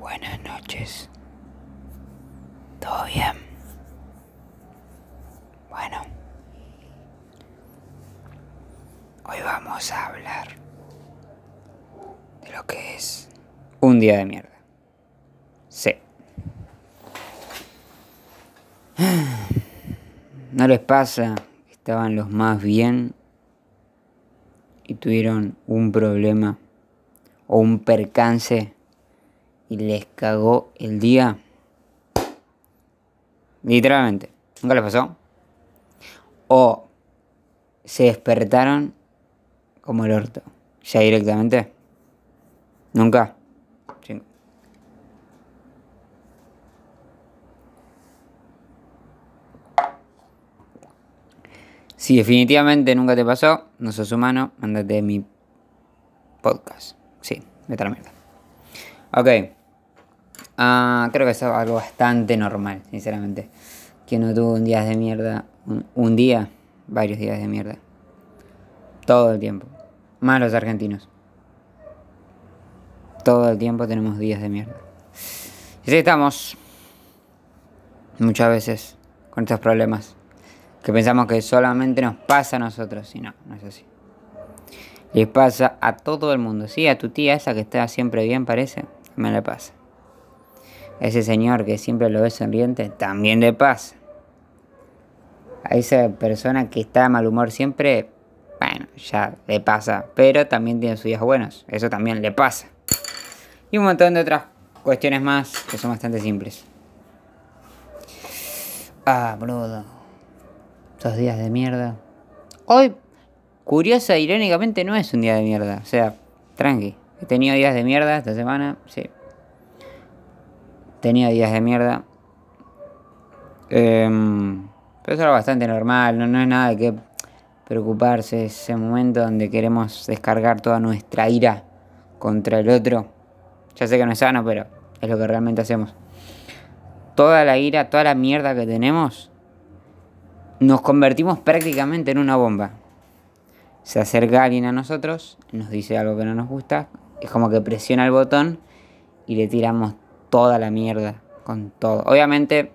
Buenas noches. ¿Todo bien? Bueno. Hoy vamos a hablar de lo que es un día de mierda. Sí. ¿No les pasa? Estaban los más bien y tuvieron un problema o un percance y les cagó el día. Literalmente. ¿Nunca les pasó? O se despertaron como el orto. Ya directamente. ¿Nunca? Sí. Si definitivamente nunca te pasó, no sos humano, mándate mi podcast. Sí, a la mierda. Ok. Ah, creo que es algo bastante normal, sinceramente. Que no tuvo un día de mierda. Un, día, varios días de mierda. Todo el tiempo. Más los argentinos. Todo el tiempo tenemos días de mierda. Y así estamos. Muchas veces con estos problemas. Que pensamos que solamente nos pasa a nosotros. Y no, no es así. Les pasa a todo el mundo. Sí, a tu tía esa que está siempre bien, parece. Me le pasa. Ese señor que siempre lo ve sonriente, también le pasa. A esa persona que está de mal humor siempre, bueno, ya le pasa. Pero también tiene sus días buenos. Eso también le pasa. Y un montón de otras cuestiones más que son bastante simples. Ah, brudo. Esos días de mierda. Hoy curiosa, irónicamente, no es un día de mierda. O sea, tranqui. He tenido días de mierda esta semana, sí. Tenía días de mierda. Em, pero es algo bastante normal, no, no es nada de que preocuparse. Ese momento donde queremos descargar toda nuestra ira contra el otro. Ya sé que no es sano, pero es lo que realmente hacemos. Toda la ira, toda la mierda que tenemos, nos convertimos prácticamente en una bomba se acerca alguien a nosotros, nos dice algo que no nos gusta, es como que presiona el botón y le tiramos toda la mierda con todo. Obviamente,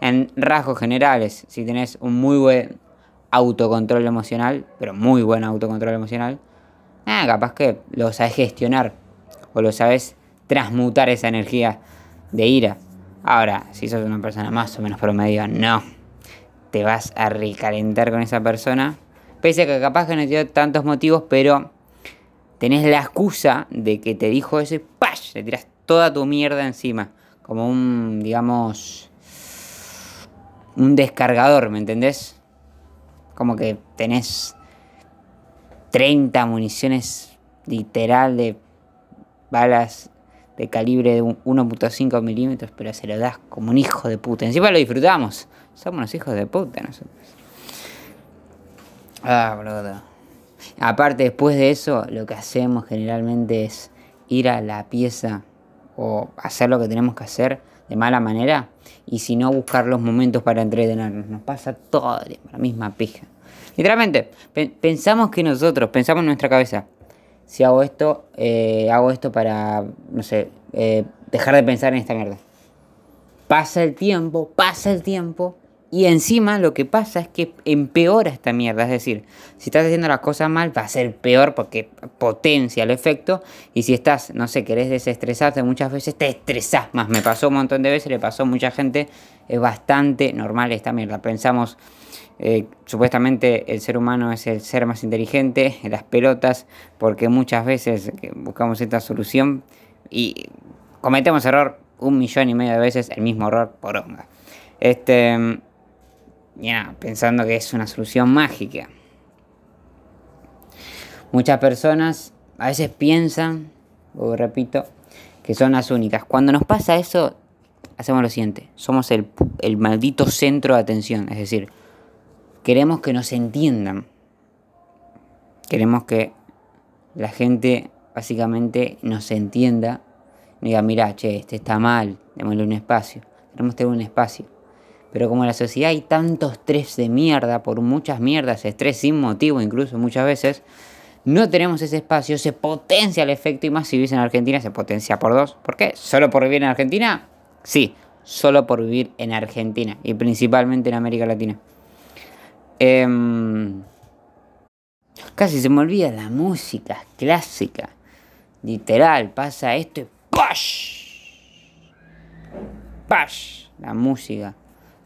en rasgos generales, si tenés un muy buen autocontrol emocional, pero muy buen autocontrol emocional, eh, capaz que lo sabes gestionar o lo sabes transmutar esa energía de ira. Ahora, si sos una persona más o menos promedio, no. Te vas a recalentar con esa persona Pese a que capaz que no te dio tantos motivos, pero tenés la excusa de que te dijo eso y ¡pash! Le tiras toda tu mierda encima. Como un, digamos, un descargador, ¿me entendés? Como que tenés 30 municiones literal de balas de calibre de 1.5 milímetros, pero se lo das como un hijo de puta. Encima lo disfrutamos. Somos unos hijos de puta nosotros. Ah, boludo. Aparte, después de eso, lo que hacemos generalmente es ir a la pieza o hacer lo que tenemos que hacer de mala manera y si no, buscar los momentos para entretenernos. Nos pasa todo el tiempo, la misma pija. Literalmente, pensamos que nosotros, pensamos en nuestra cabeza, si hago esto, eh, hago esto para, no sé, eh, dejar de pensar en esta mierda. Pasa el tiempo, pasa el tiempo y encima lo que pasa es que empeora esta mierda. Es decir, si estás haciendo las cosas mal, va a ser peor porque potencia el efecto. Y si estás, no sé, querés desestresarte muchas veces, te estresás más. Me pasó un montón de veces, le pasó a mucha gente. Es bastante normal esta mierda. Pensamos, eh, supuestamente el ser humano es el ser más inteligente, en las pelotas, porque muchas veces buscamos esta solución y cometemos error un millón y medio de veces, el mismo error por onda. Este ya, pensando que es una solución mágica. Muchas personas a veces piensan, o repito, que son las únicas. Cuando nos pasa eso, hacemos lo siguiente. Somos el, el maldito centro de atención. Es decir, queremos que nos entiendan. Queremos que la gente básicamente nos entienda. Y diga, mira, che, este está mal, démosle un espacio. Queremos tener un espacio. Pero como en la sociedad hay tanto estrés de mierda, por muchas mierdas, estrés sin motivo incluso muchas veces, no tenemos ese espacio, se potencia el efecto y más si vivís en Argentina se potencia por dos. ¿Por qué? ¿Solo por vivir en Argentina? Sí, solo por vivir en Argentina y principalmente en América Latina. Em, casi se me olvida la música clásica. Literal, pasa esto y ¡pash! ¡pash! La música.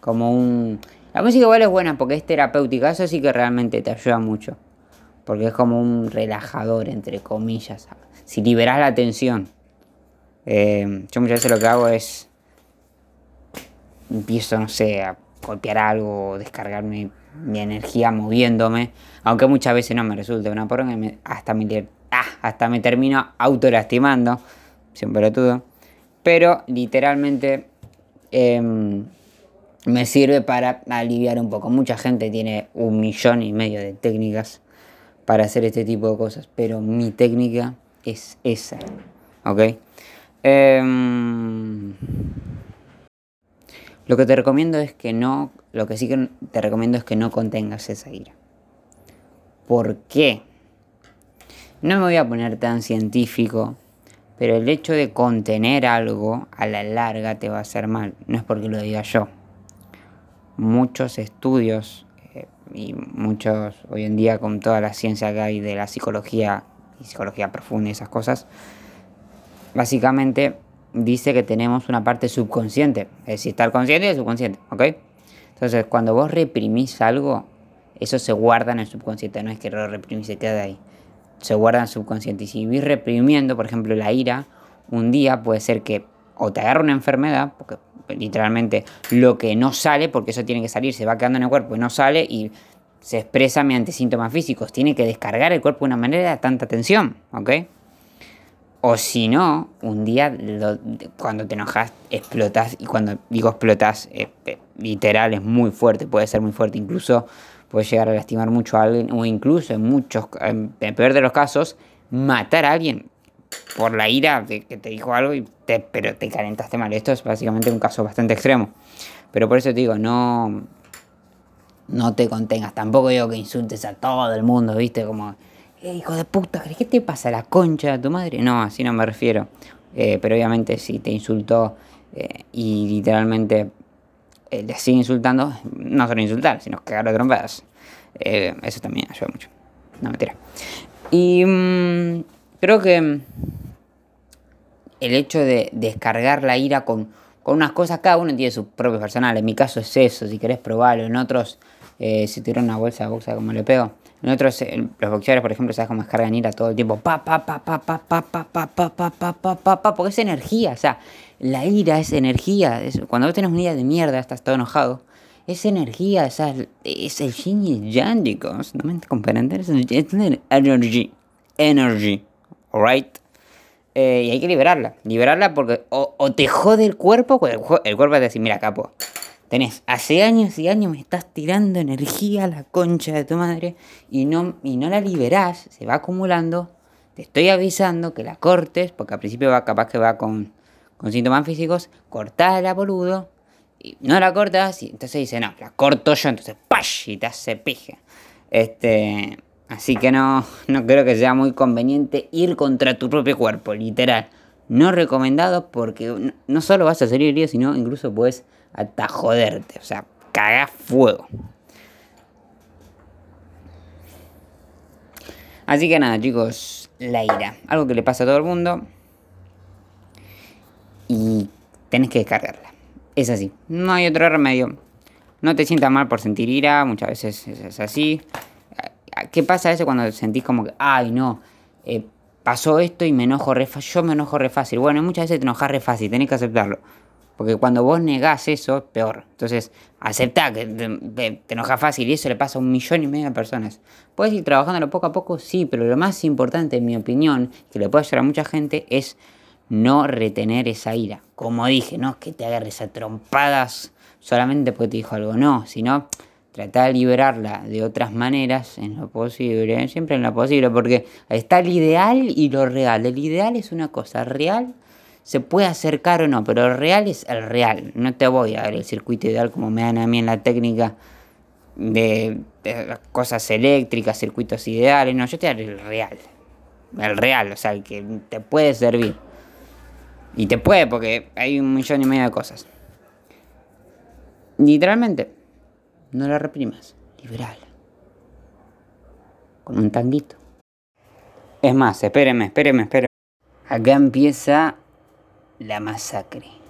Como un... La música igual es buena porque es terapéutica, eso sí que realmente te ayuda mucho. Porque es como un relajador, entre comillas. Si liberas la tensión. Em, yo muchas veces lo que hago es... Empiezo, no sé, a golpear algo, descargar mi, energía moviéndome, aunque muchas veces no me resulta una porra, hasta, me, ah, hasta me termino autolastimando, siempre todo, pero literalmente em, me sirve para aliviar un poco. Mucha gente tiene un millón y medio de técnicas para hacer este tipo de cosas, pero mi técnica es esa, ¿ok? Em, lo que te recomiendo es que no, lo que sí que te recomiendo es que no contengas esa ira. ¿Por qué? No me voy a poner tan científico, pero el hecho de contener algo a la larga te va a hacer mal. No es porque lo diga yo. Muchos estudios eh, y muchos hoy en día con toda la ciencia que hay de la psicología y psicología profunda y esas cosas, básicamente dice que tenemos una parte subconsciente. Es decir, está consciente y el subconsciente, ¿ok? Entonces, cuando vos reprimís algo, eso se guarda en el subconsciente, no es que lo reprimís y queda ahí. Se guarda en el subconsciente. Y si vivís reprimiendo, por ejemplo, la ira, un día puede ser que o te agarre una enfermedad, porque literalmente lo que no sale, porque eso tiene que salir, se va quedando en el cuerpo y no sale y se expresa mediante síntomas físicos. Tiene que descargar el cuerpo de una manera de tanta tensión, ¿ok? O si no, un día cuando te enojas explotas. Y cuando digo explotas, literal es muy fuerte, puede ser muy fuerte. Incluso puede llegar a lastimar mucho a alguien. O incluso en muchos, en el peor de los casos, matar a alguien por la ira de que te dijo algo y te, pero te calentaste mal. Esto es básicamente un caso bastante extremo. Pero por eso te digo, no, no te contengas. Tampoco digo que insultes a todo el mundo, ¿viste? Como eh, hijo de puta, ¿qué te pasa la concha de tu madre? No, así no me refiero. Eh, pero obviamente si te insultó eh, y literalmente le sigue insultando, no solo insultar, sino cagar de trompadas. eso también ayuda mucho. No, mentira. Y mm, creo que el hecho de descargar la ira con, con unas cosas, cada uno tiene sus propios personales. En mi caso es eso, si querés probarlo. En otros, si tiro una bolsa de boxa como le pego. En otros, los boxeadores, por ejemplo, sabes cómo descargan ira todo el tiempo. Pa, pa, pa, pa, pa, pa, pa, pa, pa, pa, pa, pa, pa, pa, porque es energía. O sea, la ira es energía. cuando vos tenés un día de mierda, estás todo enojado. Es energía, o sea, es el yin y yang, chicos. ¿No me comprenden? Es energy. Energy. Alright. Eh, y hay que liberarla. Liberarla porque o, te jode el cuerpo, el, el cuerpo te dice, mira, capo Tenés, hace años y años me estás tirando energía a la concha de tu madre y no, y no la liberás, se va acumulando. Te estoy avisando que la cortes, porque al principio va capaz que va con, con síntomas físicos, cortala, boludo. Y no la cortas, y entonces dice, no, la corto yo, entonces ¡pash! y te hace pija. Este, así que no, no creo que sea muy conveniente ir contra tu propio cuerpo, literal. No recomendado porque no solo vas a salir herido, sino incluso puedes hasta joderte, o sea, caga fuego. Así que nada, chicos, la ira. Algo que le pasa a todo el mundo. Y tenés que descargarla. Es así. No hay otro remedio. No te sientas mal por sentir ira. Muchas veces es así. ¿Qué pasa eso cuando sentís como que, ay, no, eh, pasó esto y me enojo re fácil? Yo me enojo re fácil. Bueno, muchas veces te enojas re fácil. Tenés que aceptarlo. Porque cuando vos negás eso, peor. Entonces, aceptá que te, enoja fácil y eso le pasa a un millón y medio de personas. Puedes ir trabajándolo poco a poco, sí, pero lo más importante, en mi opinión, que le puede ayudar a mucha gente, es no retener esa ira. Como dije, no es que te agarres a trompadas solamente porque te dijo algo, no, sino Trata de liberarla de otras maneras, en lo posible, siempre en lo posible, porque está el ideal y lo real. El ideal es una cosa, real se puede acercar o no, pero el real es el real. No te voy a dar el circuito ideal como me dan a mí en la técnica de, de cosas eléctricas, circuitos ideales. No, yo te daré el real. El real, o sea, el que te puede servir. Y te puede, porque hay un millón y medio de cosas. Literalmente. No la reprimas, liberala. Con un tanguito. Es más, espéreme, espéreme, espéreme. Acá empieza la masacre.